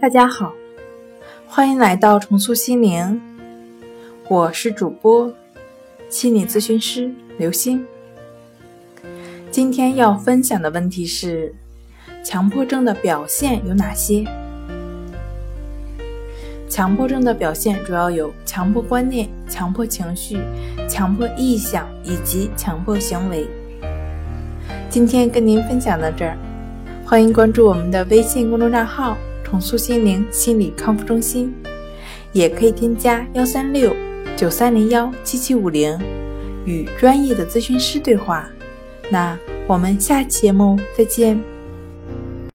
大家好，欢迎来到重塑心灵，我是主播心理咨询师刘星。今天要分享的问题是：强迫症的表现有哪些？强迫症的表现主要有强迫观念、强迫情绪、强迫意向以及强迫行为。今天跟您分享到这儿，欢迎关注我们的微信公众账号“重塑心灵心理康复中心”，也可以添加幺三六九三零幺七七五零与专业的咨询师对话。那我们下期节目再见。